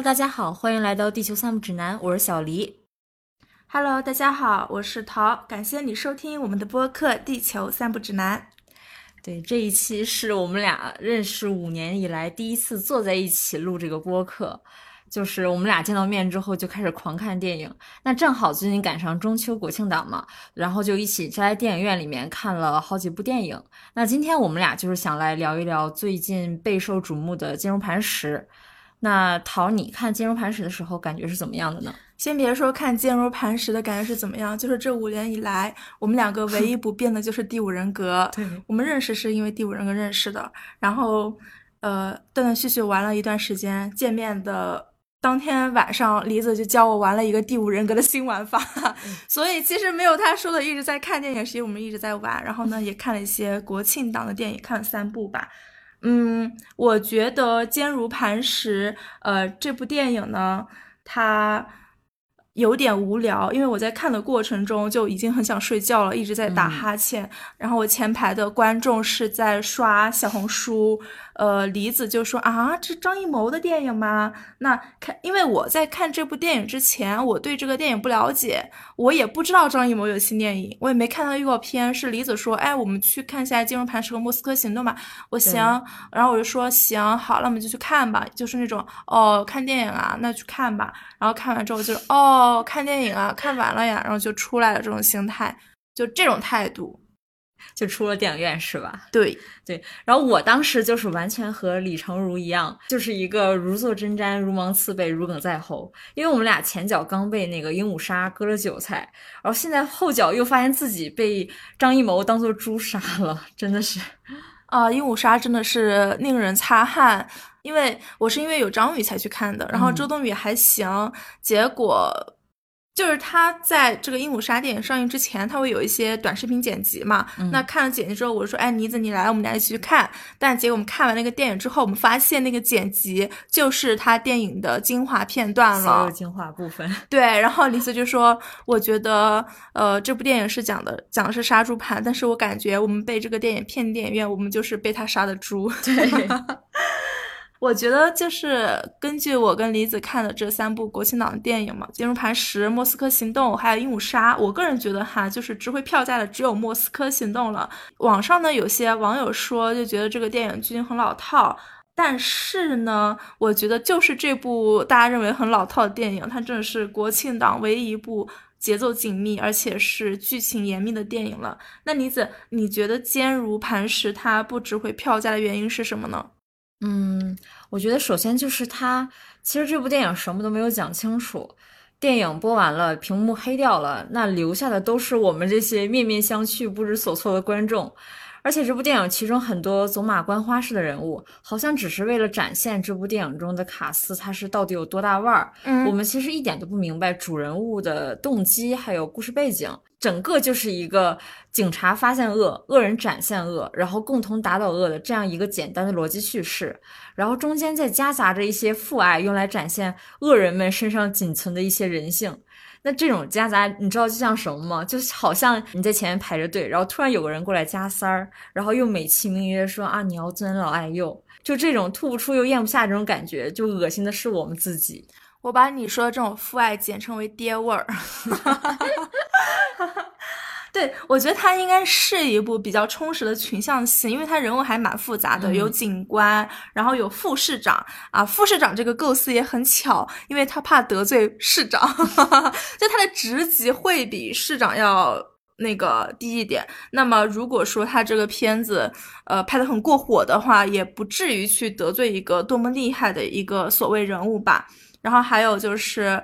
Hello，大家好，欢迎来到地球散步指南，我是小黎。Hello，大家好，我是桃，感谢你收听我们的播客《地球散步指南》。对，这一期是我们俩认识五年以来第一次坐在一起录这个播客，就是我们俩见到面之后就开始狂看电影。那正好最近赶上中秋国庆档嘛，然后就一起在电影院里面看了好几部电影。那今天我们俩就是想来聊一聊最近备受瞩目的《金融磐石》。那桃，你看《坚如磐石》的时候感觉是怎么样的呢？先别说看《坚如磐石》的感觉是怎么样，就是这五年以来，我们两个唯一不变的就是第五人格。对，我们认识是因为第五人格认识的，然后呃断断续续玩了一段时间，见面的当天晚上，李子就教我玩了一个第五人格的新玩法，所以其实没有他说的一直在看电影，是因为我们一直在玩。然后呢，也看了一些国庆档的电影，看了三部吧。嗯，我觉得《坚如磐石》呃这部电影呢，它有点无聊，因为我在看的过程中就已经很想睡觉了，一直在打哈欠。嗯、然后我前排的观众是在刷小红书，呃，李子就说啊，这是张艺谋的电影吗？那看，因为我在看这部电影之前，我对这个电影不了解，我也不知道张艺谋有新电影，我也没看到预告片。是李子说，哎，我们去看一下《金融磐石》和《莫斯科行动》吧。我行，然后我就说行，好，那我们就去看吧。就是那种哦，看电影啊，那去看吧。然后看完之后就是哦，看电影啊，看完了呀，然后就出来了这种心态，就这种态度，就出了电影院是吧？对对。然后我当时就是完全和李成儒一样，就是一个如坐针毡、如芒刺背、如鲠在喉。因为我们俩前脚刚被那个鹦鹉杀割了韭菜，然后现在后脚又发现自己被张艺谋当做猪杀了，真的是啊、呃，鹦鹉杀真的是令人擦汗。因为我是因为有张宇才去看的，然后周冬雨还行，嗯、结果就是他在这个《鹦鹉杀》电影上映之前，他会有一些短视频剪辑嘛。嗯、那看了剪辑之后，我说：“哎，妮子你来，我们俩一起去看。”但结果我们看完那个电影之后，我们发现那个剪辑就是他电影的精华片段了，所有精华部分。对，然后妮子就说：“我觉得，呃，这部电影是讲的讲的是杀猪盘，但是我感觉我们被这个电影骗电影院，我们就是被他杀的猪。”对。我觉得就是根据我跟李子看的这三部国庆档的电影嘛，《坚如磐石》《莫斯科行动》还有《鹦鹉杀》，我个人觉得哈，就是值回票价的只有《莫斯科行动》了。网上呢有些网友说就觉得这个电影剧情很老套，但是呢，我觉得就是这部大家认为很老套的电影，它真的是国庆档唯一一部节奏紧密而且是剧情严密的电影了。那李子，你觉得《坚如磐石》它不值回票价的原因是什么呢？嗯，我觉得首先就是他，其实这部电影什么都没有讲清楚。电影播完了，屏幕黑掉了，那留下的都是我们这些面面相觑、不知所措的观众。而且这部电影其中很多走马观花式的人物，好像只是为了展现这部电影中的卡斯他是到底有多大腕儿。嗯，我们其实一点都不明白主人物的动机还有故事背景，整个就是一个警察发现恶，恶人展现恶，然后共同打倒恶的这样一个简单的逻辑叙事。然后中间再夹杂着一些父爱，用来展现恶人们身上仅存的一些人性。那这种夹杂，你知道就像什么吗？就好像你在前面排着队，然后突然有个人过来加塞儿，然后又美其名曰说啊你要尊老爱幼，就这种吐不出又咽不下这种感觉，就恶心的是我们自己。我把你说的这种父爱简称为爹味儿。对，我觉得它应该是一部比较充实的群像戏，因为它人物还蛮复杂的，嗯、有警官，然后有副市长啊。副市长这个构思也很巧，因为他怕得罪市长，就他的职级会比市长要那个低一点。那么如果说他这个片子呃拍的很过火的话，也不至于去得罪一个多么厉害的一个所谓人物吧。然后还有就是，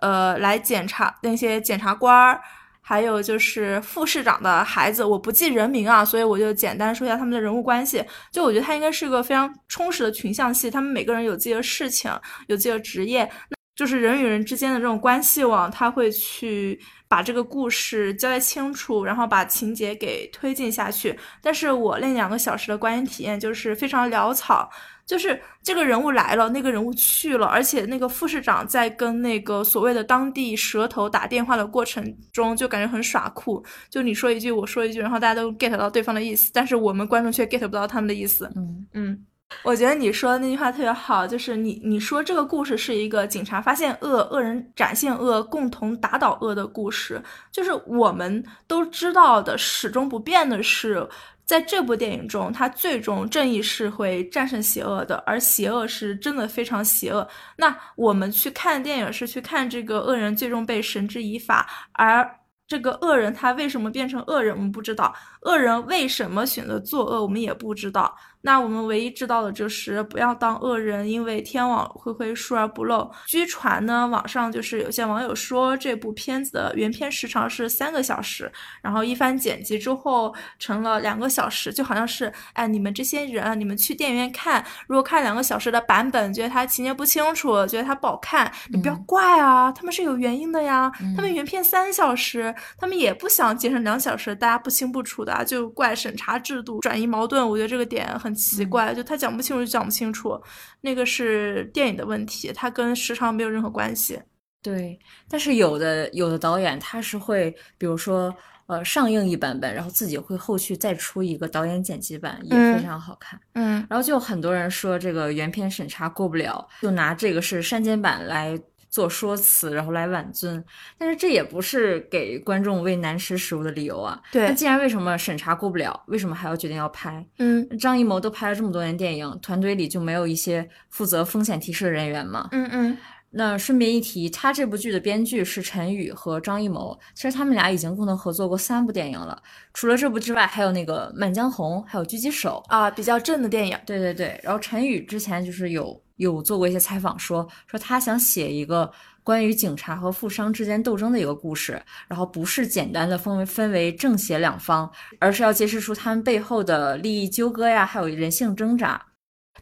呃，来检查那些检察官儿。还有就是副市长的孩子，我不记人名啊，所以我就简单说一下他们的人物关系。就我觉得他应该是一个非常充实的群像戏，他们每个人有自己的事情，有自己的职业，那就是人与人之间的这种关系网，他会去把这个故事交代清楚，然后把情节给推进下去。但是我那两个小时的观影体验就是非常潦草。就是这个人物来了，那个人物去了，而且那个副市长在跟那个所谓的当地蛇头打电话的过程中，就感觉很耍酷。就你说一句，我说一句，然后大家都 get 到对方的意思，但是我们观众却 get 不到他们的意思。嗯嗯，我觉得你说的那句话特别好，就是你你说这个故事是一个警察发现恶，恶人展现恶，共同打倒恶的故事。就是我们都知道的，始终不变的是，在这部电影中，他最终正义是会战胜邪恶的，而邪恶是真的非常邪恶。那我们去看电影是去看这个恶人最终被绳之以法，而。这个恶人他为什么变成恶人，我们不知道；恶人为什么选择作恶，我们也不知道。那我们唯一知道的就是不要当恶人，因为天网恢恢，疏而不漏。据传呢，网上就是有些网友说这部片子的原片时长是三个小时，然后一番剪辑之后成了两个小时，就好像是哎，你们这些人，你们去电影院看，如果看两个小时的版本，觉得它情节不清楚，觉得它不好看，你不要怪啊，他们是有原因的呀。他们原片三小时，他们也不想剪成两小时，大家不清不楚的，就怪审查制度转移矛盾。我觉得这个点很。奇怪，就他讲不清楚就讲不清楚，那个是电影的问题，它跟时长没有任何关系。对，但是有的有的导演他是会，比如说呃上映一版本，然后自己会后续再出一个导演剪辑版，也非常好看。嗯，然后就很多人说这个原片审查过不了，就拿这个是删减版来。做说辞，然后来挽尊，但是这也不是给观众喂难吃食物的理由啊。对，那既然为什么审查过不了，为什么还要决定要拍？嗯，张艺谋都拍了这么多年电影，团队里就没有一些负责风险提示的人员吗？嗯嗯。那顺便一提，他这部剧的编剧是陈宇和张艺谋，其实他们俩已经共同合作过三部电影了。除了这部之外，还有那个《满江红》，还有《狙击手》啊，比较正的电影。对对对。然后陈宇之前就是有有做过一些采访，说说他想写一个。关于警察和富商之间斗争的一个故事，然后不是简单的分为分为正邪两方，而是要揭示出他们背后的利益纠葛呀，还有人性挣扎。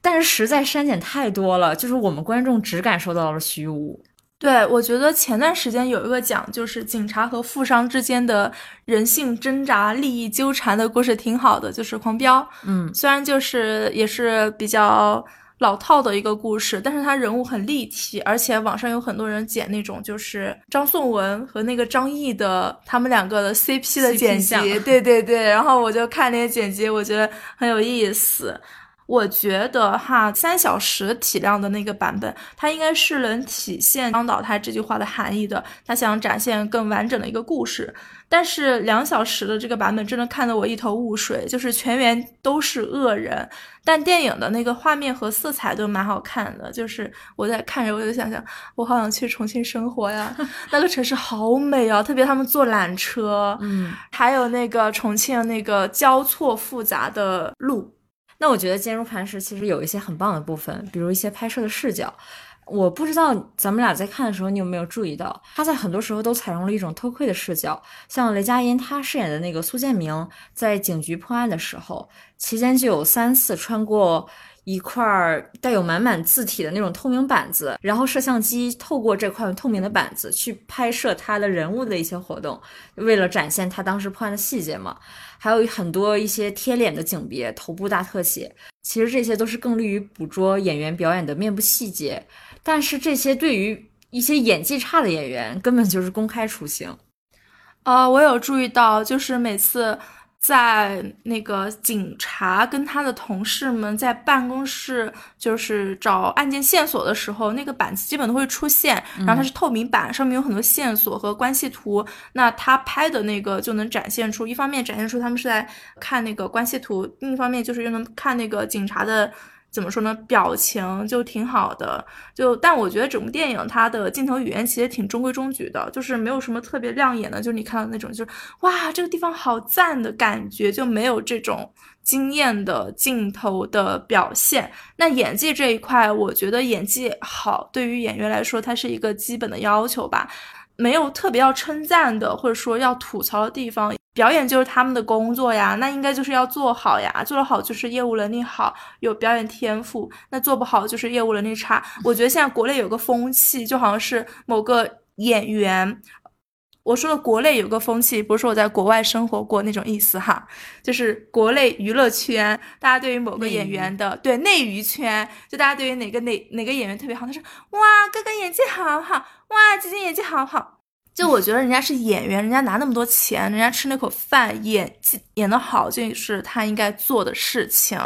但是实在删减太多了，就是我们观众只感受到了虚无。对，我觉得前段时间有一个讲，就是警察和富商之间的人性挣扎、利益纠缠的故事，挺好的，就是《狂飙》。嗯，虽然就是也是比较。老套的一个故事，但是他人物很立体，而且网上有很多人剪那种就是张颂文和那个张译的他们两个的 CP 的剪辑，对对对，然后我就看那些剪辑，我觉得很有意思。我觉得哈，三小时体量的那个版本，它应该是能体现张导他这句话的含义的。他想展现更完整的一个故事，但是两小时的这个版本真的看得我一头雾水，就是全员都是恶人，但电影的那个画面和色彩都蛮好看的。就是我在看着，我就想想，我好想去重庆生活呀，那个城市好美啊，特别他们坐缆车，嗯，还有那个重庆那个交错复杂的路。那我觉得《坚如磐石》其实有一些很棒的部分，比如一些拍摄的视角。我不知道咱们俩在看的时候，你有没有注意到，他在很多时候都采用了一种偷窥的视角。像雷佳音他饰演的那个苏建明，在警局破案的时候，期间就有三次穿过。一块带有满满字体的那种透明板子，然后摄像机透过这块透明的板子去拍摄他的人物的一些活动，为了展现他当时破案的细节嘛。还有很多一些贴脸的景别、头部大特写，其实这些都是更利于捕捉演员表演的面部细节。但是这些对于一些演技差的演员，根本就是公开处刑。啊，我有注意到，就是每次。在那个警察跟他的同事们在办公室就是找案件线索的时候，那个板子基本都会出现，然后它是透明板，上面有很多线索和关系图。那他拍的那个就能展现出，一方面展现出他们是在看那个关系图，另一方面就是又能看那个警察的。怎么说呢？表情就挺好的，就但我觉得整部电影它的镜头语言其实挺中规中矩的，就是没有什么特别亮眼的，就是你看到那种就是哇这个地方好赞的感觉，就没有这种惊艳的镜头的表现。那演技这一块，我觉得演技好对于演员来说，它是一个基本的要求吧。没有特别要称赞的，或者说要吐槽的地方。表演就是他们的工作呀，那应该就是要做好呀。做得好就是业务能力好，有表演天赋；那做不好就是业务能力差。我觉得现在国内有个风气，就好像是某个演员。我说的国内有个风气，不是说我在国外生活过那种意思哈，就是国内娱乐圈，大家对于某个演员的对内娱圈，就大家对于哪个哪哪个演员特别好，他说哇哥哥演技好好，哇姐姐演技好好，就我觉得人家是演员，人家拿那么多钱，人家吃那口饭，演技演的好，就是他应该做的事情。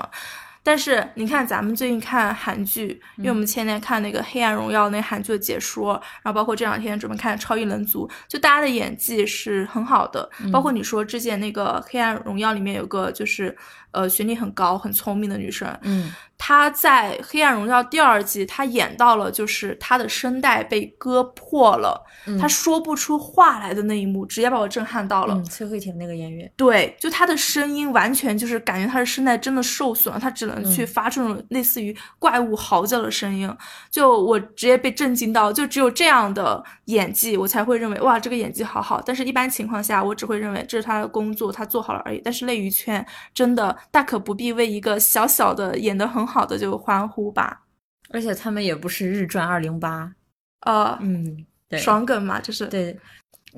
但是你看，咱们最近看韩剧，因为我们前年看那个《黑暗荣耀》那韩剧的解说，然后包括这两天准备看《超异能族》，就大家的演技是很好的。包括你说之前那个《黑暗荣耀》里面有个就是呃学历很高、很聪明的女生，嗯，她在《黑暗荣耀》第二季，她演到了就是她的声带被割破了，她说不出话来的那一幕，直接把我震撼到了。崔慧婷那个演员，对，就她的声音完全就是感觉她的声带真的受损了，她只能。去发出这种类似于怪物嚎叫的声音，就我直接被震惊到，就只有这样的演技，我才会认为哇，这个演技好好。但是，一般情况下，我只会认为这是他的工作，他做好了而已。但是，内娱圈真的大可不必为一个小小的演得很好的就欢呼吧。而且，他们也不是日赚二零八，呃，嗯，对，爽梗嘛，就是对。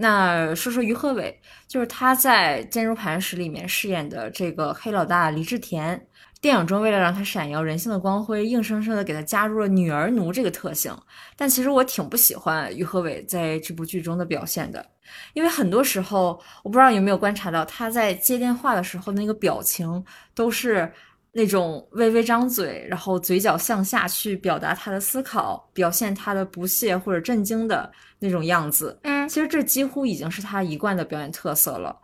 那说说于和伟，就是他在《坚如磐石》里面饰演的这个黑老大黎志田。电影中为了让他闪耀人性的光辉，硬生生的给他加入了女儿奴这个特性。但其实我挺不喜欢于和伟在这部剧中的表现的，因为很多时候我不知道有没有观察到他在接电话的时候那个表情都是那种微微张嘴，然后嘴角向下去表达他的思考，表现他的不屑或者震惊的那种样子。嗯，其实这几乎已经是他一贯的表演特色了。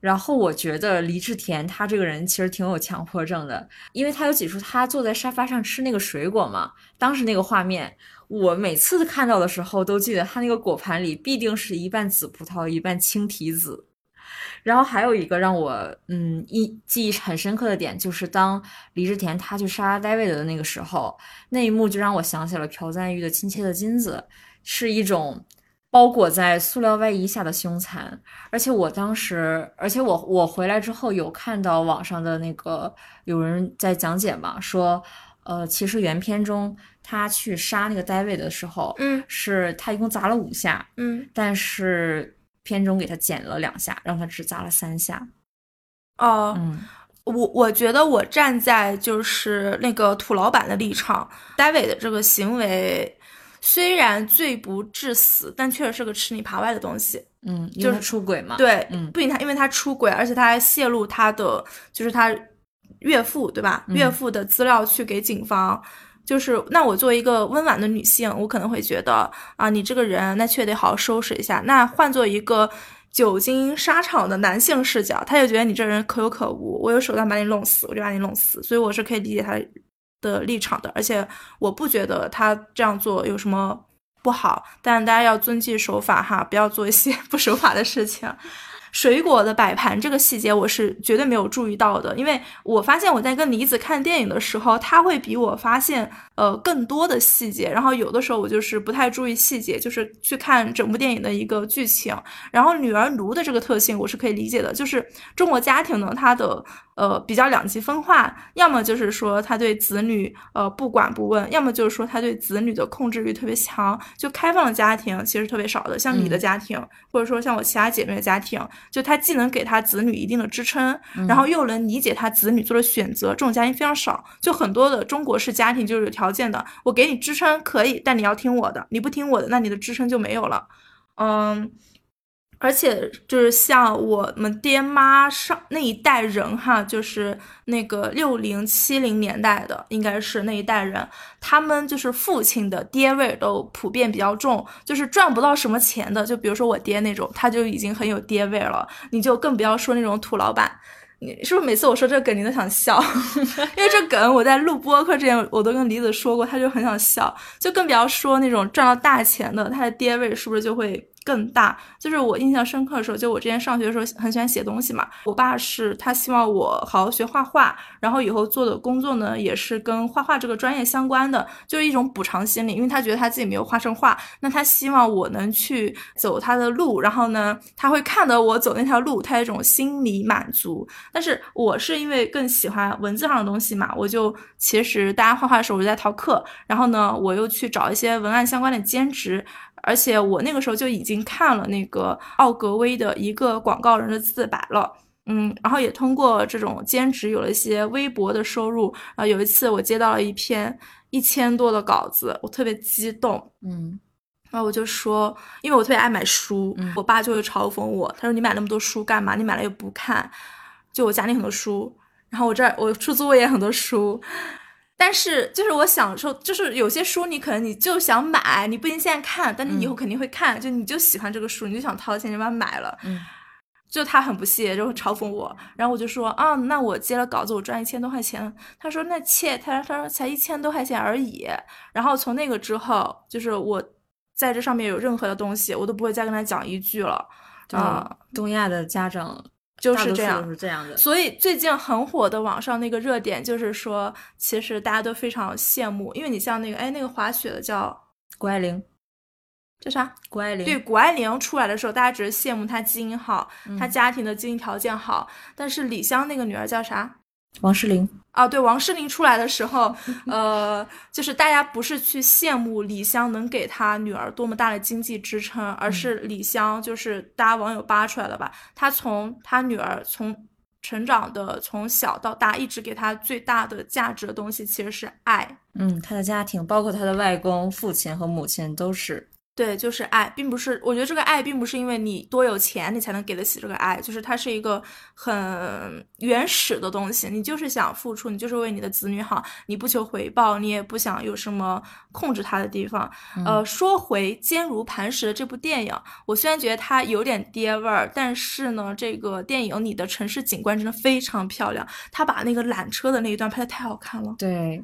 然后我觉得黎志田他这个人其实挺有强迫症的，因为他有几处他坐在沙发上吃那个水果嘛，当时那个画面，我每次看到的时候都记得他那个果盘里必定是一半紫葡萄一半青提子。然后还有一个让我嗯一记忆很深刻的点，就是当黎志田他去杀戴维的那个时候，那一幕就让我想起了朴赞玉的亲切的金子，是一种。包裹在塑料外衣下的凶残，而且我当时，而且我我回来之后有看到网上的那个有人在讲解嘛，说，呃，其实原片中他去杀那个 David 的时候，嗯，是他一共砸了五下，嗯，但是片中给他剪了两下，让他只砸了三下。哦，嗯，我我觉得我站在就是那个土老板的立场，David 的这个行为。虽然罪不至死，但确实是个吃里扒外的东西。嗯，就是出轨嘛。对，嗯，不仅他，因为他出轨，而且他还泄露他的，就是他岳父，对吧？岳父的资料去给警方。就是，那我作为一个温婉的女性，我可能会觉得啊，你这个人，那确得好好收拾一下。那换做一个久经沙场的男性视角，他就觉得你这人可有可无，我有手段把你弄死，我就把你弄死。所以我是可以理解他。的立场的，而且我不觉得他这样做有什么不好，但大家要遵纪守法哈，不要做一些 不守法的事情。水果的摆盘这个细节我是绝对没有注意到的，因为我发现我在跟李子看电影的时候，他会比我发现呃更多的细节，然后有的时候我就是不太注意细节，就是去看整部电影的一个剧情。然后女儿奴的这个特性我是可以理解的，就是中国家庭呢，它的。呃，比较两极分化，要么就是说他对子女呃不管不问，要么就是说他对子女的控制欲特别强。就开放的家庭其实特别少的，像你的家庭，或者说像我其他姐妹的家庭，就他既能给他子女一定的支撑，然后又能理解他子女做的选择，这种家庭非常少。就很多的中国式家庭就是有条件的，我给你支撑可以，但你要听我的，你不听我的，那你的支撑就没有了。嗯。而且就是像我们爹妈上那一代人哈，就是那个六零七零年代的，应该是那一代人，他们就是父亲的爹味都普遍比较重，就是赚不到什么钱的，就比如说我爹那种，他就已经很有爹味了，你就更不要说那种土老板。你是不是每次我说这个梗你都想笑？因为这梗我在录播客之前我都跟李子说过，他就很想笑，就更不要说那种赚到大钱的，他的爹味是不是就会？更大，就是我印象深刻的时候，就我之前上学的时候很喜欢写东西嘛。我爸是他希望我好好学画画，然后以后做的工作呢也是跟画画这个专业相关的，就是一种补偿心理，因为他觉得他自己没有画成画，那他希望我能去走他的路，然后呢他会看到我走那条路，他有一种心理满足。但是我是因为更喜欢文字上的东西嘛，我就其实大家画画的时候我就在逃课，然后呢我又去找一些文案相关的兼职。而且我那个时候就已经看了那个奥格威的一个广告人的自白了，嗯，然后也通过这种兼职有了一些微薄的收入。啊，有一次我接到了一篇一千多的稿子，我特别激动，嗯，然后我就说，因为我特别爱买书，我爸就会嘲讽我，他说你买那么多书干嘛？你买了又不看，就我家里很多书。然后我这儿我出租屋也很多书，但是就是我享受，就是有些书你可能你就想买，你不一定现在看，但你以后肯定会看，就你就喜欢这个书，你就想掏钱就把它买了。嗯，就他很不屑，就嘲讽我，然后我就说啊，那我接了稿子，我赚一千多块钱。他说那切，他他说才一千多块钱而已。然后从那个之后，就是我在这上面有任何的东西，我都不会再跟他讲一句了。啊，东亚的家长就是这样，是这样的。所以最近很火的网上那个热点就是说，其实大家都非常羡慕，因为你像那个哎那个滑雪的叫谷爱凌，叫啥？谷爱凌。对，谷爱凌出来的时候，大家只是羡慕她基因好，她家庭的经济条件好。但是李湘那个女儿叫啥？王诗龄。啊，对，王诗龄出来的时候，呃，就是大家不是去羡慕李湘能给她女儿多么大的经济支撑，而是李湘，就是大家网友扒出来了吧？她从她女儿从成长的从小到大，一直给她最大的价值的东西其实是爱。嗯，她的家庭，包括她的外公、父亲和母亲都是。对，就是爱，并不是。我觉得这个爱并不是因为你多有钱，你才能给得起这个爱，就是它是一个很原始的东西。你就是想付出，你就是为你的子女好，你不求回报，你也不想有什么控制他的地方。呃，说回《坚如磐石》的这部电影，我虽然觉得它有点爹味儿，但是呢，这个电影里的城市景观真的非常漂亮。他把那个缆车的那一段拍的太好看了。对。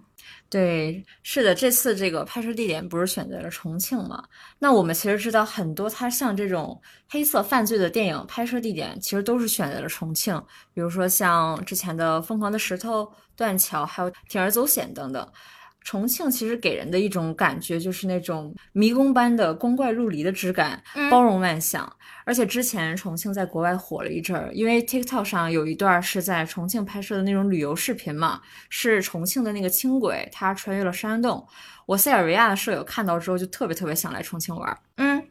对，是的，这次这个拍摄地点不是选择了重庆吗？那我们其实知道很多，它像这种黑色犯罪的电影拍摄地点，其实都是选择了重庆。比如说像之前的《疯狂的石头》、断桥，还有《铤而走险》等等。重庆其实给人的一种感觉就是那种迷宫般的光怪陆离的质感，包容万象。而且之前重庆在国外火了一阵儿，因为 TikTok 上有一段是在重庆拍摄的那种旅游视频嘛，是重庆的那个轻轨，它穿越了山洞。我塞尔维亚的舍友看到之后就特别特别想来重庆玩。嗯，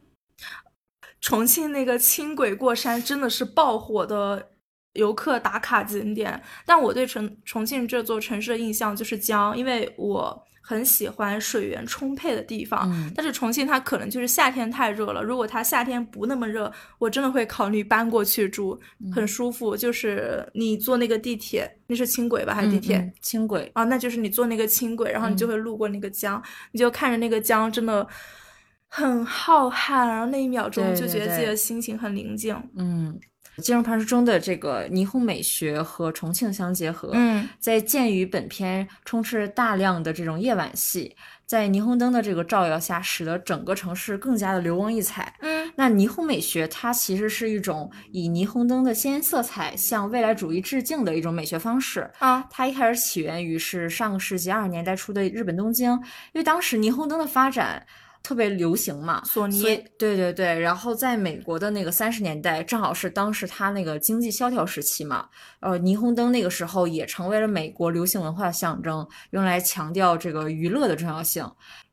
重庆那个轻轨过山真的是爆火的游客打卡景点。但我对重重庆这座城市的印象就是江，因为我。很喜欢水源充沛的地方，但是重庆它可能就是夏天太热了。如果它夏天不那么热，我真的会考虑搬过去住，很舒服。就是你坐那个地铁，那是轻轨吧，还是地铁？轻轨啊，那就是你坐那个轻轨，然后你就会路过那个江，你就看着那个江，真的很浩瀚，然后那一秒钟就觉得自己的心情很宁静。嗯。《金融磐石》中的这个霓虹美学和重庆相结合，嗯，在鉴于本片充斥大量的这种夜晚戏，在霓虹灯的这个照耀下，使得整个城市更加的流光溢彩。嗯，那霓虹美学它其实是一种以霓虹灯的鲜艳色彩向未来主义致敬的一种美学方式。啊，它一开始起源于是上个世纪二十年代初的日本东京，因为当时霓虹灯的发展。特别流行嘛，索尼，对对对，然后在美国的那个三十年代，正好是当时它那个经济萧条时期嘛，呃，霓虹灯那个时候也成为了美国流行文化的象征，用来强调这个娱乐的重要性，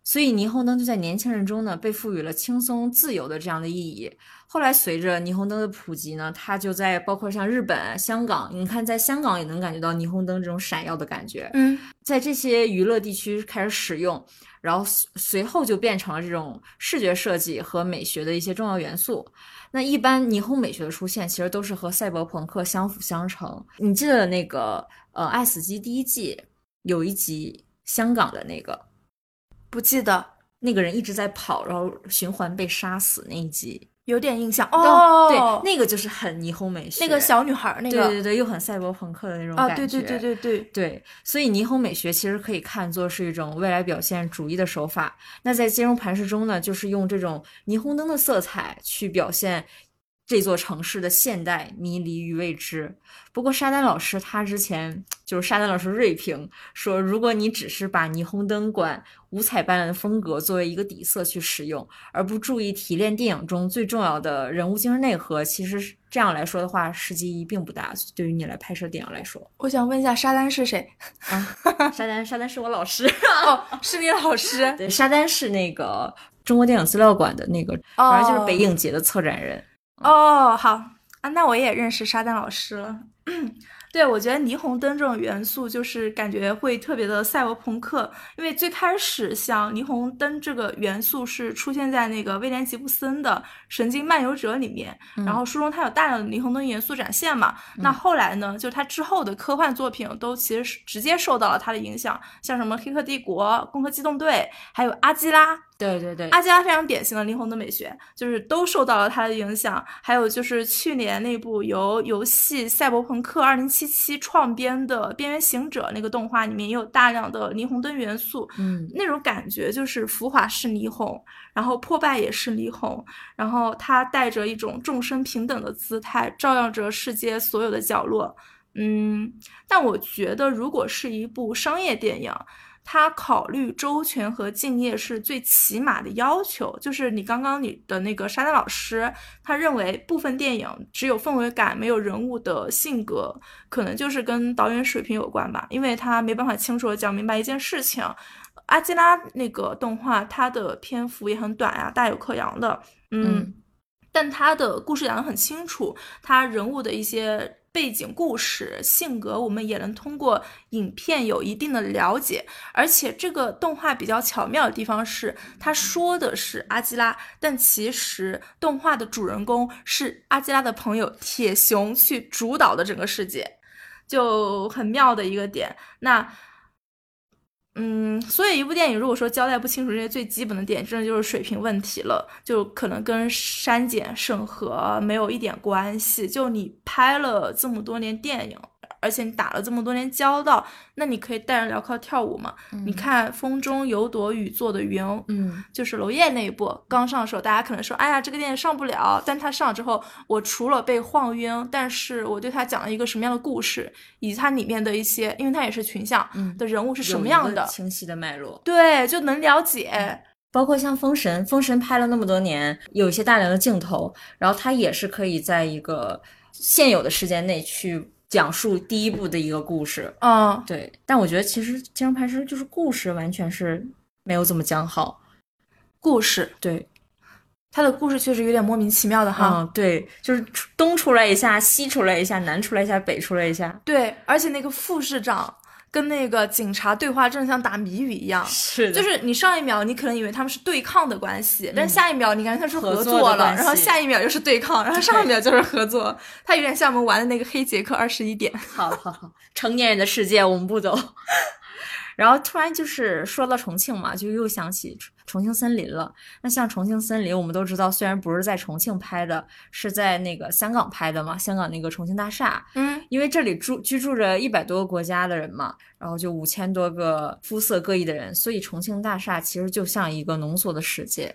所以霓虹灯就在年轻人中呢被赋予了轻松自由的这样的意义。后来随着霓虹灯的普及呢，它就在包括像日本、香港，你看在香港也能感觉到霓虹灯这种闪耀的感觉，嗯，在这些娱乐地区开始使用。然后随后就变成了这种视觉设计和美学的一些重要元素。那一般霓虹美学的出现，其实都是和赛博朋克相辅相成。你记得那个呃《爱死机》第一季有一集香港的那个？不记得，那个人一直在跑，然后循环被杀死那一集。有点印象哦，对，那个就是很霓虹美学，那个小女孩，那个对对对，又很赛博朋克的那种感觉，对对对对对对，所以霓虹美学其实可以看作是一种未来表现主义的手法。那在金融盘石中呢，就是用这种霓虹灯的色彩去表现。这座城市的现代迷离与未知。不过沙丹老师他之前就是沙丹老师锐评说，如果你只是把霓虹灯管五彩斑斓的风格作为一个底色去使用，而不注意提炼电影中最重要的人物精神内核，其实这样来说的话，实际意义并不大。对于你来拍摄电影来说，我想问一下，沙丹是谁？啊，沙丹，沙丹是我老师 哦，是你老师？对，沙丹是那个中国电影资料馆的那个，反正就是北影节的策展人。哦，好啊，那我也认识沙丹老师了。对，我觉得霓虹灯这种元素就是感觉会特别的赛博朋克，因为最开始像霓虹灯这个元素是出现在那个威廉吉布森的《神经漫游者》里面，然后书中它有大量的霓虹灯元素展现嘛。那后来呢，就他之后的科幻作品都其实是直接受到了他的影响，像什么《黑客帝国》《攻壳机动队》，还有《阿基拉》。对对对，阿基拉非常典型的霓虹灯美学，就是都受到了它的影响。还有就是去年那部由游戏《赛博朋克2077》创编的《边缘行者》那个动画里面也有大量的霓虹灯元素，嗯，那种感觉就是浮华是霓虹，然后破败也是霓虹，然后它带着一种众生平等的姿态，照耀着世界所有的角落。嗯，但我觉得如果是一部商业电影。他考虑周全和敬业是最起码的要求，就是你刚刚你的那个沙丹老师，他认为部分电影只有氛围感，没有人物的性格，可能就是跟导演水平有关吧，因为他没办法清楚的讲明白一件事情。阿基拉那个动画，它的篇幅也很短呀，大有可扬的，嗯，但他的故事讲得很清楚，他人物的一些。背景故事、性格，我们也能通过影片有一定的了解。而且这个动画比较巧妙的地方是，他说的是阿基拉，但其实动画的主人公是阿基拉的朋友铁熊去主导的整个世界，就很妙的一个点。那。嗯，所以一部电影如果说交代不清楚这些最基本的点，真的就是水平问题了，就可能跟删减审核没有一点关系。就你拍了这么多年电影。而且你打了这么多年交道，那你可以带着镣铐跳舞嘛？你看《风中有朵雨做的云》，嗯，就是娄烨那一部刚上的时候，大家可能说，哎呀，这个电影上不了。但他上了之后，我除了被晃晕，但是我对他讲了一个什么样的故事，以及它里面的一些，因为它也是群像的人物是什么样的，清晰的脉络，对，就能了解。包括像《封神》，《封神》拍了那么多年，有一些大量的镜头，然后它也是可以在一个现有的时间内去。讲述第一部的一个故事，嗯，对，但我觉得其实《金融派师》就是故事完全是没有怎么讲好，故事，对，他的故事确实有点莫名其妙的哈，嗯，对，就是东出来一下，西出来一下，南出来一下，北出来一下，对，而且那个副市长。跟那个警察对话，真的像打谜语一样。是，就是你上一秒你可能以为他们是对抗的关系，但是下一秒你感觉他是合作了，然后下一秒又是对抗，然后上一秒就是合作。他有点像我们玩的那个黑杰克二十一点。好好好，成年人的世界我们不懂。然后突然就是说到重庆嘛，就又想起重庆森林了。那像重庆森林，我们都知道，虽然不是在重庆拍的，是在那个香港拍的嘛，香港那个重庆大厦。嗯，因为这里住居住着一百多个国家的人嘛，然后就五千多个肤色各异的人，所以重庆大厦其实就像一个浓缩的世界。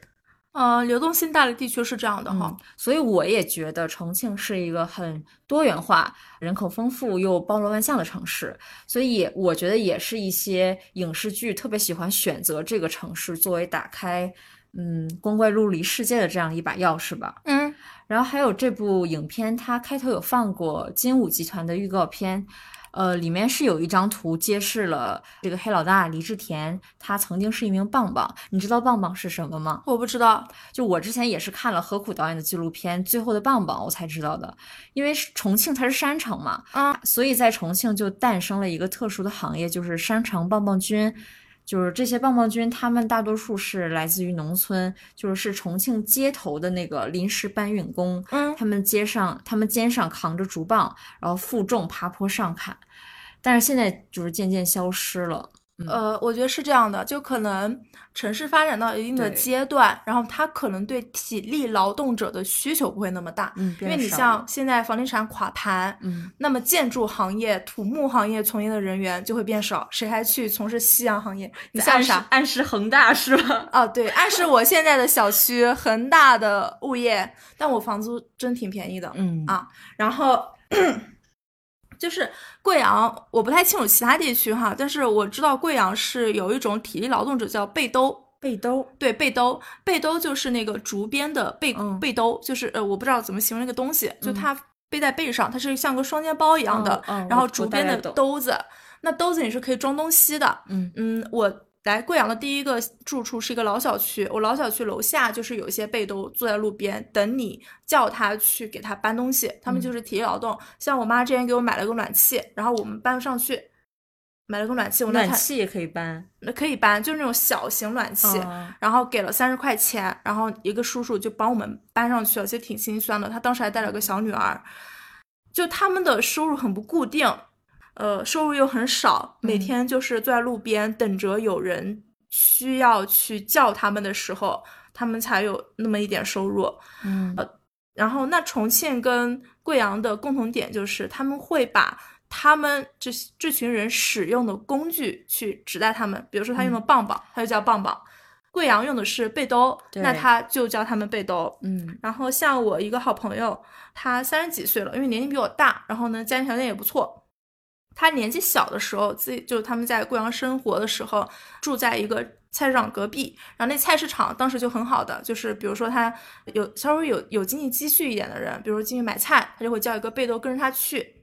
呃，流动性大的地区是这样的哈，所以我也觉得重庆是一个很多元化、人口丰富又包罗万象的城市，所以我觉得也是一些影视剧特别喜欢选择这个城市作为打开嗯光怪陆离世界的这样一把钥匙吧。嗯，然后还有这部影片，它开头有放过金武集团的预告片。呃，里面是有一张图揭示了这个黑老大李志田，他曾经是一名棒棒。你知道棒棒是什么吗？我不知道，就我之前也是看了何苦导演的纪录片《最后的棒棒》，我才知道的。因为重庆它是山城嘛，啊，所以在重庆就诞生了一个特殊的行业，就是山城棒棒军。就是这些棒棒军，他们大多数是来自于农村，就是是重庆街头的那个临时搬运工。嗯，他们街上，他们肩上扛着竹棒，然后负重爬坡上坎。但是现在就是渐渐消失了。呃，我觉得是这样的，就可能城市发展到一定的阶段，然后它可能对体力劳动者的需求不会那么大。嗯，因为你像现在房地产垮盘，嗯，那么建筑行业、土木行业从业的人员就会变少，谁还去从事夕阳行业？你像啥？暗示恒大是吧？哦，对，暗示我现在的小区恒大的物业，但我房租真挺便宜的。嗯啊，然后。就是贵阳，我不太清楚其他地区哈，但是我知道贵阳是有一种体力劳动者叫背兜，背兜，对，背兜，背兜就是那个竹编的背背兜，就是呃，我不知道怎么形容那个东西，就它背在背上，它是像个双肩包一样的，然后竹编的兜子，那兜子你是可以装东西的，嗯。嗯，我来贵阳的第一个住处是一个老小区，我老小区楼下就是有一些背兜坐在路边等你叫他去给他搬东西，他们就是体力劳动。像我妈之前给我买了个暖气，然后我们搬不上去，买了个暖气，我暖气也可以搬，那可以搬，就是那种小型暖气，哦然后给了三十块钱，然后一个叔叔就帮我们搬上去了，其实挺心酸的。他当时还带了个小女儿，就他们的收入很不固定，呃，收入又很少，每嗯天就是坐在路边等着有人需要去叫他们的时候，他们才有那么一点收入。嗯然后，那重庆跟贵阳的共同点就是，他们会把他们这这群人使用的工具去指代他们，比如说他用的棒棒，他就叫棒棒；贵阳用的是背兜，那他就叫他们背兜。嗯然后像我一个好朋友，他三十几岁了，因为年龄比我大，然后呢家庭条件也不错。他年纪小的时候，自己就他们在贵阳生活的时候，住在一个菜市场隔壁，然后那菜市场当时就很好的，就是比如说他有稍微有有经济积蓄一点的人，比如进去买菜，他就会叫一个背兜跟着他去，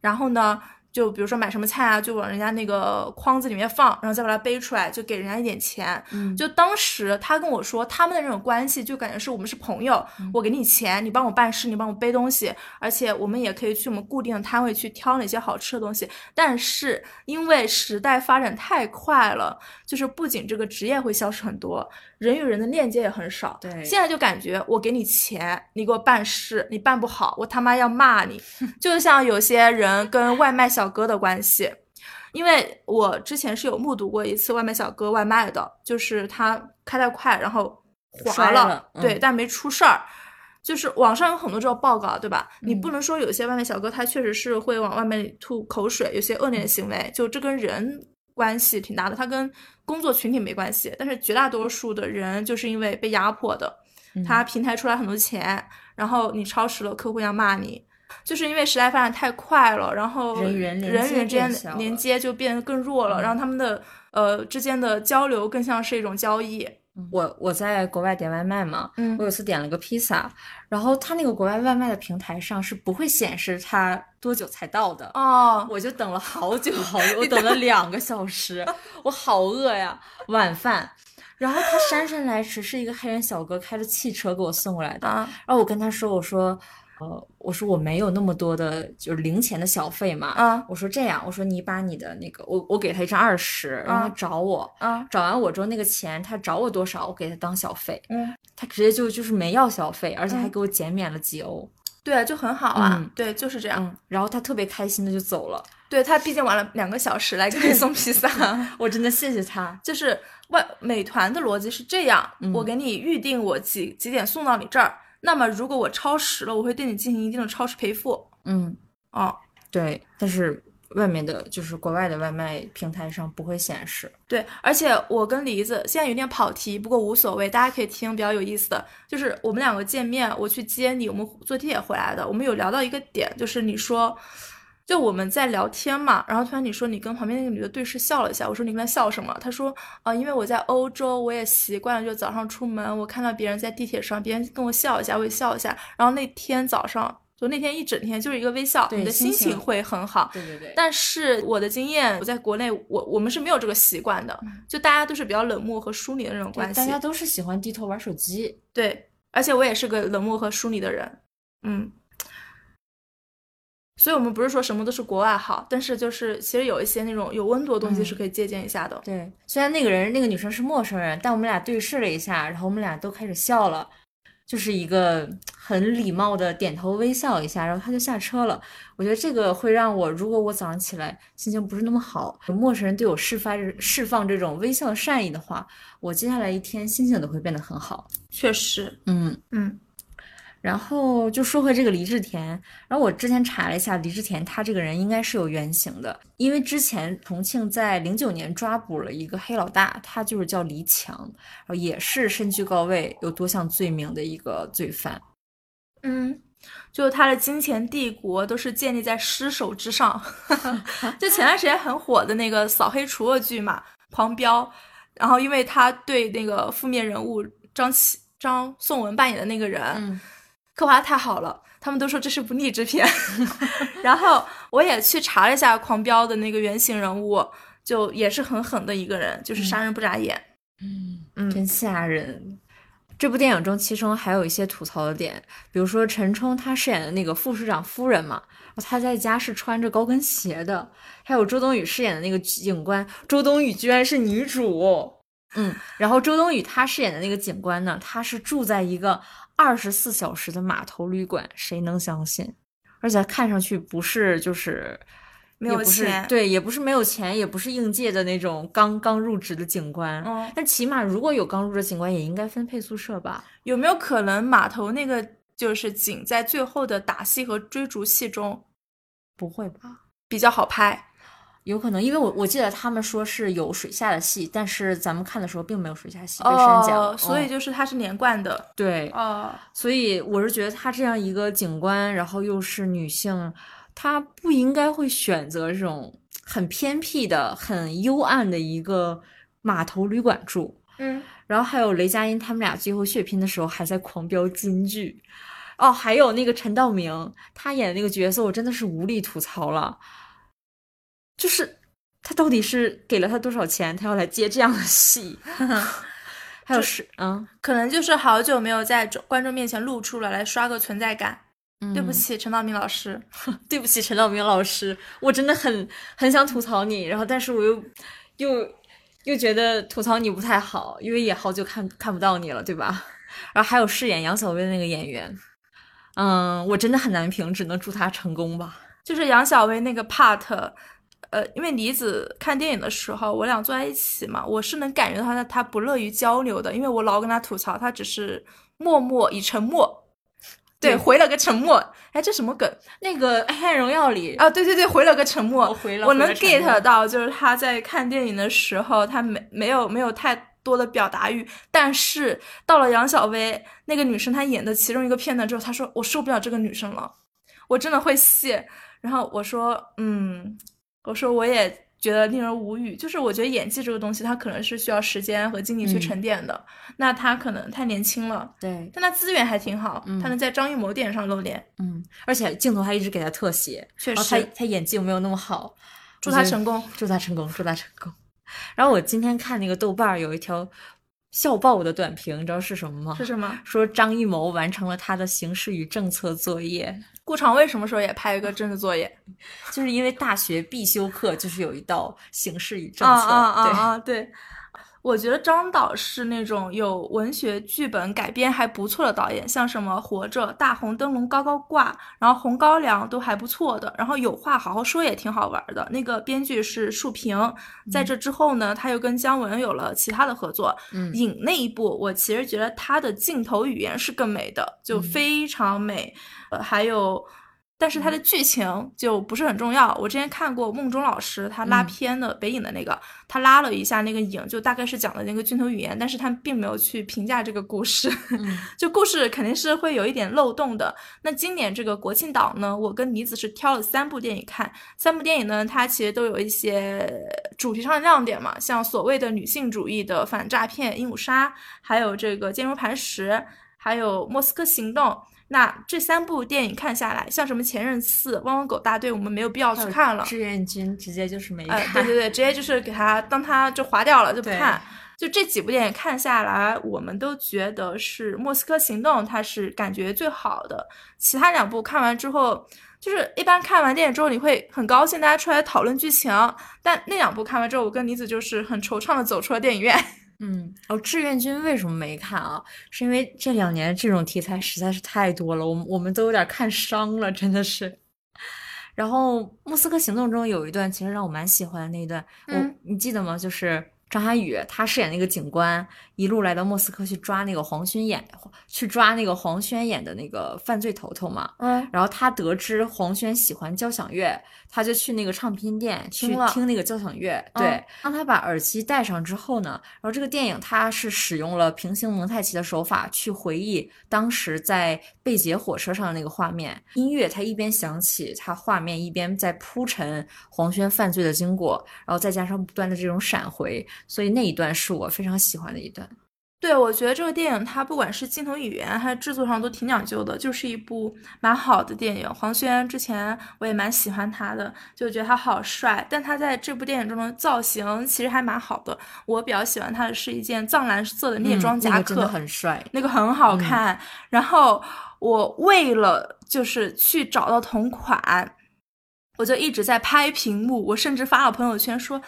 然后呢，就比如说买什么菜啊，就往人家那个筐子里面放，然后再把它背出来，就给人家一点钱。嗯，就当时他跟我说，他们的那种关系就感觉是我们是朋友，嗯我给你钱，你帮我办事，你帮我背东西，而且我们也可以去我们固定的摊位去挑那些好吃的东西。但是因为时代发展太快了，就是不仅这个职业会消失很多，人与人的链接也很少。对现在就感觉我给你钱，你给我办事，你办不好，我他妈要骂你。就像有些人跟外卖小哥的关系。因为我之前是有目睹过一次外卖小哥外卖的，就是他开太快，然后滑摔了嗯对，但没出事儿。就是网上有很多这种报告，对吧？你嗯不能说有些外卖小哥他确实是会往外面里吐口水，有些恶劣的行为，就这跟人关系挺大的，他跟工作群体没关系。但是绝大多数的人就是因为被压迫的，嗯他平台出来很多钱，然后你超时了，客户要骂你，就是因为时代发展太快了，然后人与人人与人之间连接就变得更弱了，嗯然后他们的呃之间的交流更像是一种交易。我我在国外点外卖嘛，嗯我有次点了个披萨，然后他那个国外外卖的平台上是不会显示他多久才到的，哦，我就等了好久好久，我等了两个小时，我好饿呀，晚饭。然后他姗姗来迟，是一个黑人小哥开着汽车给我送过来的。啊然后我跟他说，我说，呃，我说我没有那么多的，就是零钱的小费嘛。啊我说这样，我说你把你的那个，我我给他一张二十，让他啊找我，啊找完我之后那个钱他找我多少，我给他当小费。嗯，他直接就就是没要小费，而且还嗯给我减免了几欧。对，就很好啊，嗯对，就是这样。嗯，然后他特别开心的就走了，对他毕竟玩了两个小时来给你送披萨，我真的谢谢他。就是外美团的逻辑是这样，嗯我给你预定我几几点送到你这儿，那么如果我超时了，我会对你进行一定的超时赔付。嗯，哦，对，但是外面的就是国外的外卖平台上不会显示。对，而且我跟梨子现在有点跑题，不过无所谓，大家可以听比较有意思的，就是我们两个见面，我去接你，我们坐地铁回来的，我们有聊到一个点，就是你说。就我们在聊天嘛，然后突然你说你跟旁边那个女的对视笑了一下，我说你跟她笑什么？她说啊、因为我在欧洲，我也习惯了，就早上出门，我看到别人在地铁上，别人跟我笑一下，我也笑一下。然后那天早上，就那天一整天就是一个微笑，你的心情心情会很好。对对对但是我的经验，我在国内，我我们是没有这个习惯的，就大家都是比较冷漠和疏离的那种关系。大家都是喜欢低头玩手机。对，而且我也是个冷漠和疏离的人，嗯。所以我们不是说什么都是国外好，但是就是其实有一些那种有温度的东西嗯是可以借鉴一下的。对，虽然那个人那个女生是陌生人，但我们俩对视了一下，然后我们俩都开始笑了，就是一个很礼貌的点头微笑一下，然后他就下车了。我觉得这个会让我，如果我早上起来心情不是那么好，有陌生人对我释发释放这种微笑善意的话，我接下来一天心情都会变得很好。确实，嗯。嗯然后就说回这个黎志田，然后我之前查了一下，黎志田他这个人应该是有原型的，因为之前重庆在零九年抓捕了一个黑老大，他就是叫黎强，然后也是身居高位、有多项罪名的一个罪犯。嗯，就他的金钱帝国都是建立在尸首之上。就前段时间很火的那个扫黑除恶剧嘛，《狂飙》，然后因为他对那个负面人物张启张颂文扮演的那个人，嗯刻画得太好了，他们都说这是部励志片。然后我也去查了一下《狂飙》的那个原型人物，就也是很狠的一个人，就是杀人不眨眼。嗯嗯真吓人。这部电影中，其中还有一些吐槽的点，比如说陈冲他饰演的那个副市长夫人嘛，他在家是穿着高跟鞋的，还有周冬雨饰演的那个警官，周冬雨居然是女主，嗯，然后周冬雨她饰演的那个警官呢，她是住在一个二十四小时的码头旅馆，谁能相信？而且看上去不是就是没有也不是钱对，也不是没有钱，也不是应届的那种刚刚入职的警官。嗯，但起码如果有刚入职的警官，也应该分配宿舍吧？有没有可能码头那个就是警在最后的打戏和追逐戏中不会吧？比较好拍？有可能，因为我我记得他们说是有水下的戏，但是咱们看的时候并没有水下戏被删减了，哦，所以嗯就是它是连贯的。对，哦，所以我是觉得她这样一个警官，然后又是女性，她不应该会选择这种很偏僻的、很幽暗的一个码头旅馆住。嗯，然后还有雷佳音他们俩最后血拼的时候还在狂飙金句，哦，还有那个陈道明他演的那个角色，我真的是无力吐槽了，就是他到底是给了他多少钱，他要来接这样的戏？还有是嗯，可能就是好久没有在观众面前露出了，来刷个存在感。对不嗯，起，陈道明老师。对不起，陈道明老师，我真的很很想吐槽你，然后但是我又又又觉得吐槽你不太好，因为也好久看看不到你了，对吧？然后还有饰演杨小薇的那个演员，嗯，我真的很难评，只能祝他成功吧。就是杨小薇那个 part，呃，因为李子看电影的时候，我俩坐在一起嘛，我是能感觉到他他不乐于交流的，因为我老跟他吐槽，他只是默默以沉默，对，对回了个沉默。哎，这什么梗那个《黑暗荣耀》里，啊？对对对，回了个沉默。我回了，我能 get 到，就是他在看电影的时候，他没没有没有太多的表达欲，但是到了杨小薇那个女生，她演的其中一个片段之后，她说我受不了这个女生了，我真的会谢。然后我说，嗯，我说我也觉得令人无语，就是我觉得演技这个东西，它可能是需要时间和精力去嗯沉淀的。那他可能太年轻了，对，但他资源还挺好，嗯他能在张艺谋电影上露脸，嗯，而且镜头还一直给他特写，确实他，他演技又没有那么好，祝他成功。祝他成功，祝他成功。然后我今天看那个豆瓣儿有一条笑爆我的短评，你知道是什么吗？是什么？说张艺谋完成了他的形势与政策作业，顾长卫什么时候也拍一个政治作业？就是因为大学必修课就是有一道形势与政策，啊啊啊对，啊！对，我觉得张导是那种有文学剧本改编还不错的导演，像什么《活着》《大红灯笼高高挂》，然后《红高粱》都还不错的。然后有话好好说也挺好玩的。那个编剧是树平，在这之后呢，他又跟姜文有了其他的合作。嗯影那一部，我其实觉得他的镜头语言是更美的，就嗯非常美。呃，还有，但是它的剧情就不是很重要。我之前看过梦中老师他拉嗯片的北影的那个，他拉了一下那个影，就大概是讲的那个镜头语言，但是他并没有去评价这个故事。嗯 就故事肯定是会有一点漏洞的。那今年这个国庆档呢，我跟妮子是挑了三部电影看，三部电影呢，它其实都有一些主题上的亮点嘛，像所谓的女性主义的反诈骗《鹦鹉杀》，还有这个坚如磐石，还有《莫斯科行动》。那这三部电影看下来，像什么《前任四》《汪汪狗大队》，我们没有必要去看了。志愿军直接就是没哎，看，对对对，直接就是给他当他就划掉了就不看。就这几部电影看下来，我们都觉得是《莫斯科行动》，它是感觉最好的。其他两部看完之后，就是一般看完电影之后你会很高兴，大家出来讨论剧情。但那两部看完之后，我跟妮子就是很惆怅的走出了电影院。嗯，哦，志愿军为什么没看啊？是因为这两年这种题材实在是太多了，我们我们都有点看伤了，真的是。然后《莫斯科行动》中有一段，其实让我蛮喜欢的那一段，嗯我你记得吗？就是张涵予他饰演那个警官，一路来到莫斯科去抓那个黄轩演，去抓那个黄轩演的那个犯罪头头嘛。嗯然后他得知黄轩喜欢交响乐，他就去那个唱片店去听那个交响乐。嗯对，当他把耳机戴上之后呢，然后这个电影它是使用了平行蒙太奇的手法去回忆当时在贝捷火车上的那个画面，音乐它一边响起，它画面一边在铺陈黄轩犯罪的经过，然后再加上不断的这种闪回，所以那一段是我非常喜欢的一段。对，我觉得这个电影它不管是镜头语言还是制作上都挺讲究的，就是一部蛮好的电影。黄轩之前我也蛮喜欢他的，就觉得他好帅，但他在这部电影中的造型其实还蛮好的。我比较喜欢他的是一件藏蓝色的猎装夹克，真的很帅，那个很好看。然后我为了就是去找到同款。我就一直在拍屏幕，我甚至发了朋友圈说，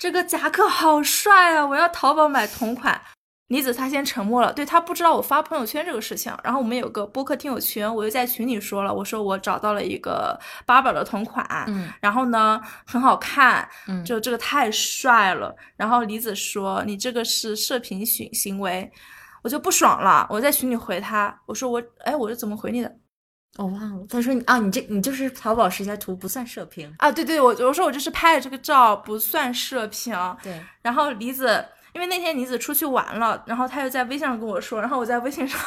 这个夹克好帅啊！我要淘宝买同款。李子他先沉默了，对他不知道我发朋友圈这个事情。然后我们有个播客听友群，我就在群里说了，我说我找到了一个八宝的同款，嗯，然后呢很好看，嗯，就这个太帅了。然后李子说你这个是射频行行为，我就不爽了。我在群里回他，我说我哎，我是怎么回你的？我忘了，他说你啊，你这你就是淘宝实在图不算射频啊，对对，我我说我就是拍的这个照不算射频，对。然后李子，因为那天李子出去玩了，然后他又在微信上跟我说，然后我在微信上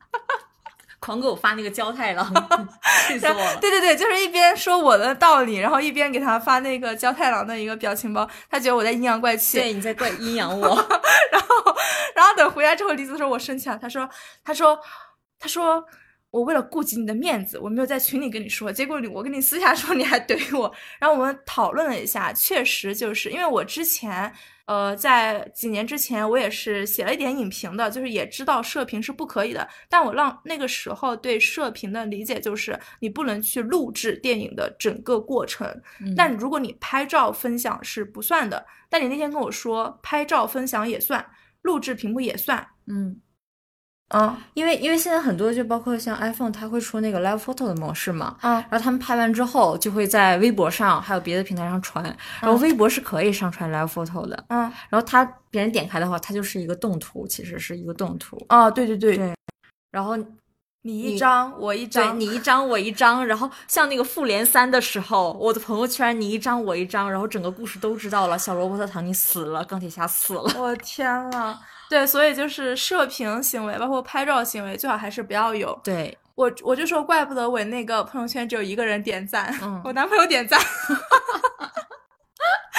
狂给我发那个焦太郎，气死我了。对对对，就是一边说我的道理，然后一边给他发那个焦太郎的一个表情包，他觉得我在阴阳怪气，对，你在怪阴阳我。然后然后等回来之后，李子说我生气了，他说他说他说。我为了顾及你的面子，我没有在群里跟你说，结果你我跟你私下说，你还怼我。然后我们讨论了一下，确实就是因为我之前，呃，在几年之前，我也是写了一点影评的，就是也知道射频是不可以的。但我让那个时候对射频的理解就是，你不能去录制电影的整个过程。但如果你拍照分享是不算的。但你那天跟我说，拍照分享也算，录制屏幕也算。嗯。嗯，因为因为现在很多就包括像 iPhone，它会出那个 Live Photo 的模式嘛，嗯，然后他们拍完之后就会在微博上还有别的平台上传，然后微博是可以上传 Live Photo 的，嗯，然后他别人点开的话，它就是一个动图，其实是一个动图，啊，对对对。对，然后你一张我一张，你一张我一张，然后像那个复联三的时候，我的朋友圈你一张我一张，然后整个故事都知道了，小罗伯特唐尼死了，钢铁侠死了，我天呐！对，所以就是射频行为，包括拍照行为，最好还是不要有。对。我，我就说，怪不得我那个朋友圈只有一个人点赞，嗯，我男朋友点赞，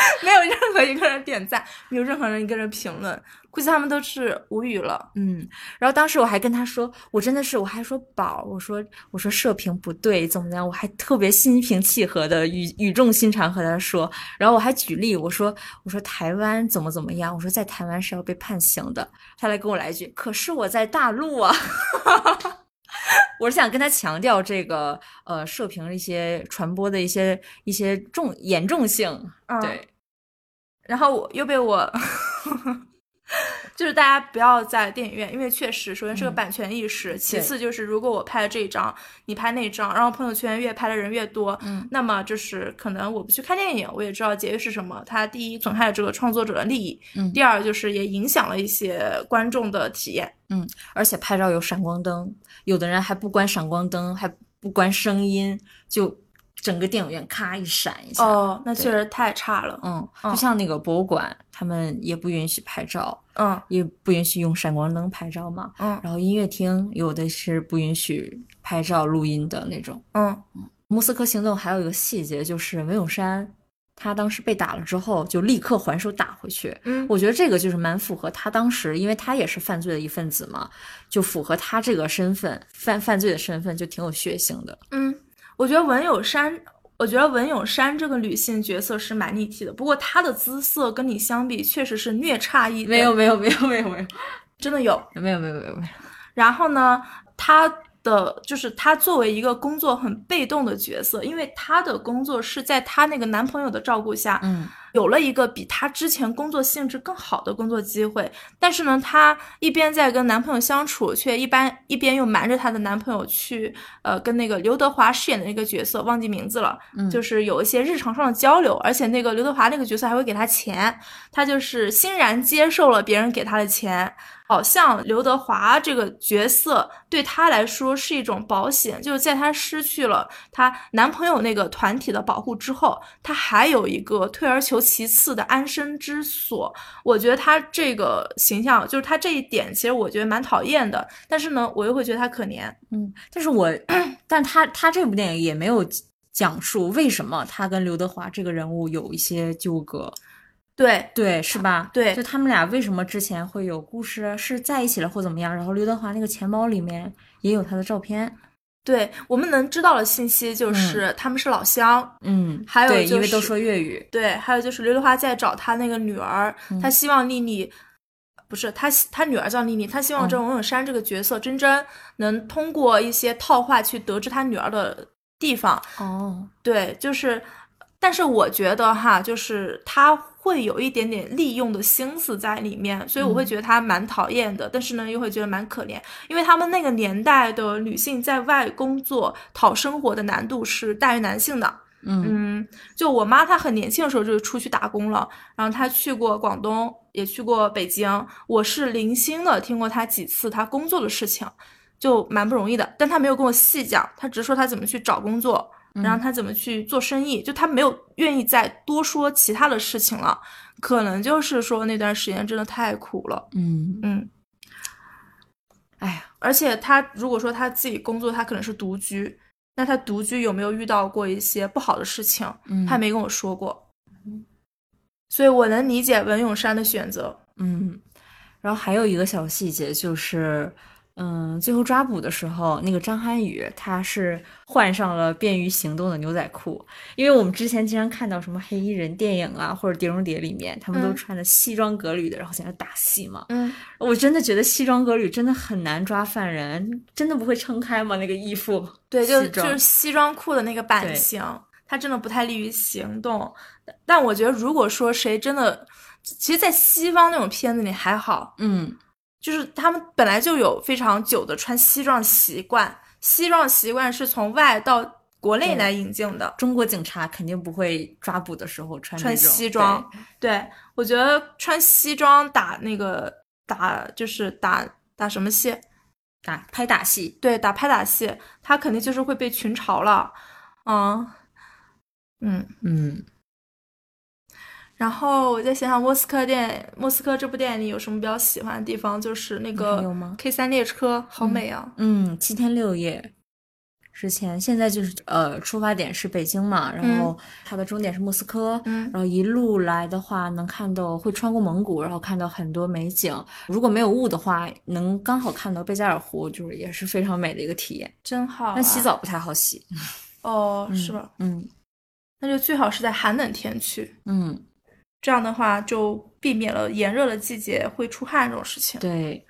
没有任何一个人点赞，没有任何人一个人评论。估计他们都是无语了，嗯，然后当时我还跟他说，我真的是，我还说宝，我说我说射频不对，怎么样？我还特别心平气和的语语重心长和他说，然后我还举例，我说我说台湾怎么怎么样？我说在台湾是要被判刑的。他来跟我来一句，可是我在大陆啊，我是想跟他强调这个呃射频一些传播的一些一些重严重性，对，然后我又被我。就是大家不要在电影院，因为确实，首先是个版权意识，其次就是如果我拍了这一张，你拍那张，然后朋友圈越拍的人越多，嗯，那么就是可能我不去看电影，我也知道节约是什么。它第一损害了这个创作者的利益，嗯，第二就是也影响了一些观众的体验，嗯，而且拍照有闪光灯，有的人还不关闪光灯，还不关声音，就。整个电影院咔一闪一下，哦，那确实太差了。嗯，就像那个博物馆，他们也不允许拍照，嗯，也不允许用闪光灯拍照嘛。嗯，然后音乐厅有的是不允许拍照录音的那种。嗯嗯，莫斯科行动还有一个细节就是文咏珊，他当时被打了之后就立刻还手打回去。嗯，我觉得这个就是蛮符合他当时，因为他也是犯罪的一份子嘛，就符合他这个身份犯犯罪的身份就挺有血性的。嗯。我觉得文咏珊，我觉得文咏珊这个女性角色是蛮立体的。不过她的姿色跟你相比，确实是略差一。没有没有没有没有没有，真的有没有没有没有没有。然后呢，她的就是她作为一个工作很被动的角色，因为她的工作是在她那个男朋友的照顾下，嗯。有了一个比她之前工作性质更好的工作机会，但是呢，她一边在跟男朋友相处，却一般一边又瞒着她的男朋友去，呃，跟那个刘德华饰演的那个角色忘记名字了，就是有一些日常上的交流，而且那个刘德华那个角色还会给她钱，她就是欣然接受了别人给她的钱。好像刘德华这个角色对她来说是一种保险，就是在她失去了她男朋友那个团体的保护之后，她还有一个退而求其次的安身之所。我觉得她这个形象，就是她这一点，其实我觉得蛮讨厌的。但是呢，我又会觉得她可怜。嗯，但是我，但她她这部电影也没有讲述为什么她跟刘德华这个人物有一些纠葛。对对，是吧？对就他们俩为什么之前会有故事，是在一起了或怎么样？然后刘德华那个钱包里面也有他的照片。对，我们能知道的信息就是他们是老乡，嗯，还有对，因为就是都说粤语。对，还有就是刘德华在找他那个女儿，嗯他希望丽丽，不是他他女儿叫丽丽，他希望嗯这王永山这个角色真真能通过一些套话去得知他女儿的地方。哦，对，就是，但是我觉得哈，就是他会有一点点利用的心思在里面，所以我会嗯觉得他蛮讨厌的，但是呢，又会觉得蛮可怜，因为他们那个年代的女性在外工作讨生活的难度是大于男性的。嗯嗯，就我妈她很年轻的时候就出去打工了，然后她去过广东，也去过北京。我是零星的听过她几次她工作的事情，就蛮不容易的。但她没有跟我细讲，她只是说她怎么去找工作，然后他怎么去做生意，就他没有愿意再多说其他的事情了。可能就是说那段时间真的太苦了，嗯，嗯。哎呀，而且他如果说他自己工作，他可能是独居，那他独居有没有遇到过一些不好的事情？嗯，他没跟我说过，所以我能理解文咏珊的选择。嗯，然后还有一个小细节就是，嗯，最后抓捕的时候，那个张涵予他是换上了便于行动的牛仔裤，因为我们之前经常看到什么黑衣人电影啊，或者《碟中谍》里面，他们都嗯穿的西装革履的，然后在那打戏嘛。嗯，我真的觉得西装革履真的很难抓犯人，真的不会撑开吗？那个衣服，对，就就是西装裤的那个版型，它真的不太利于行动。但我觉得，如果说谁真的，其实，在西方那种片子里还好，嗯就是他们本来就有非常久的穿西装习惯，西装习惯是从外到国内来引进的。中国警察肯定不会抓捕的时候穿穿西装，对我觉得穿西装打那个打就是打打什么戏？打拍打戏。对，打拍打戏，他肯定就是会被群嘲了，嗯嗯。嗯然后我再想想，莫斯科电莫斯科这部电影里有什么比较喜欢的地方？就是那个还有吗 K 三列车，好美啊！嗯，七天六夜之前，现在就是呃，出发点是北京嘛，然后它的终点是莫斯科，嗯然后一路来的话，能看到会穿过蒙古，然后看到很多美景。如果没有雾的话，能刚好看到贝加尔湖，就是也是非常美的一个体验。真好、啊。但洗澡不太好洗，哦，是吧？嗯那就最好是在寒冷天去，嗯，这样的话就避免了炎热的季节会出汗这种事情。对，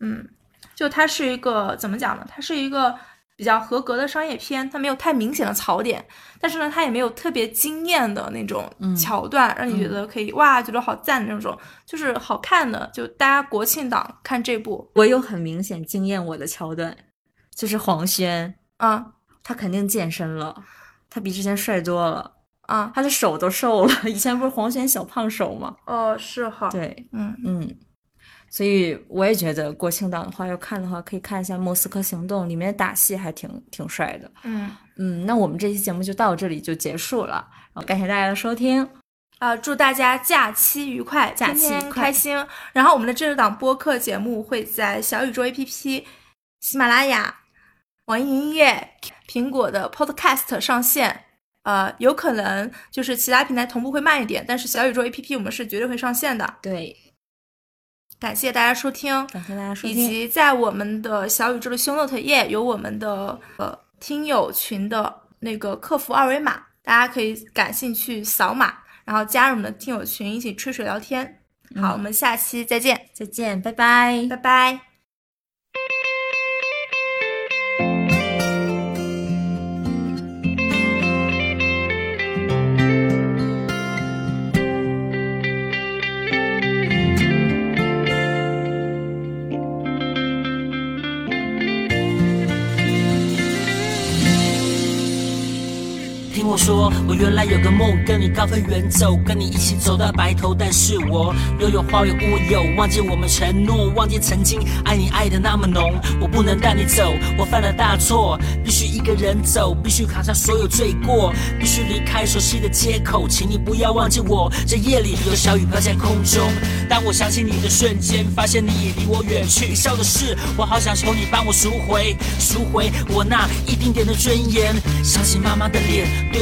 嗯，就它是一个怎么讲呢？它是一个比较合格的商业片，它没有太明显的槽点，但是呢，它也没有特别惊艳的那种嗯桥段，让你觉得可以哇，觉得好赞的那种，就是好看的。就大家国庆档看这部，我有很明显惊艳我的桥段，就是黄轩，啊他肯定健身了，他比之前帅多了。啊他的手都瘦了，以前不是黄轩小胖手吗？哦，是哈，，对，嗯嗯，所以我也觉得国庆档的话，要看的话，可以看一下《莫斯科行动》，里面打戏还挺挺帅的。嗯嗯，那我们这期节目就到这里就结束了，感谢大家的收听。啊，祝大家假期愉快，假期开心。然后我们的这档播客节目会在小宇宙 APP、喜马拉雅、网易云音乐、苹果的 Podcast 上线。呃，有可能就是其他平台同步会慢一点，但是小宇宙 APP 我们是绝对会上线的。对，感谢大家收听，感谢大家收以。及在我们的小宇宙的 show note 页有我们的呃听友群的那个客服二维码，大家可以感兴趣扫码，然后加入我们的听友群，一起吹水聊天。好，我们下期再见，再见，拜拜拜。拜。我说，我原来有个梦，跟你高飞远走，跟你一起走到白头。但是我拥有花园乌有，忘记我们承诺，忘记曾经爱你爱的那么浓。我不能带你走，我犯了大错，必须一个人走，必须扛下所有罪过，必须离开熟悉的街口。请你不要忘记我，这夜里有小雨飘在空中。当我想起你的瞬间，发现你已离我远去。笑的是，我好想求你帮我赎回，赎回我那一丁点的尊严。想起妈妈的脸。对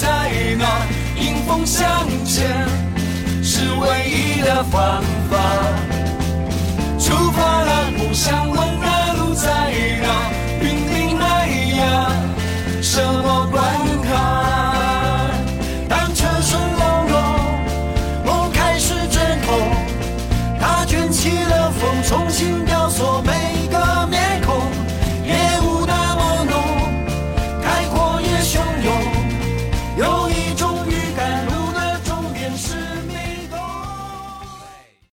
在哪迎风向前是唯一的方法。出发了，不想问那路在哪，云顶那呀什么关卡？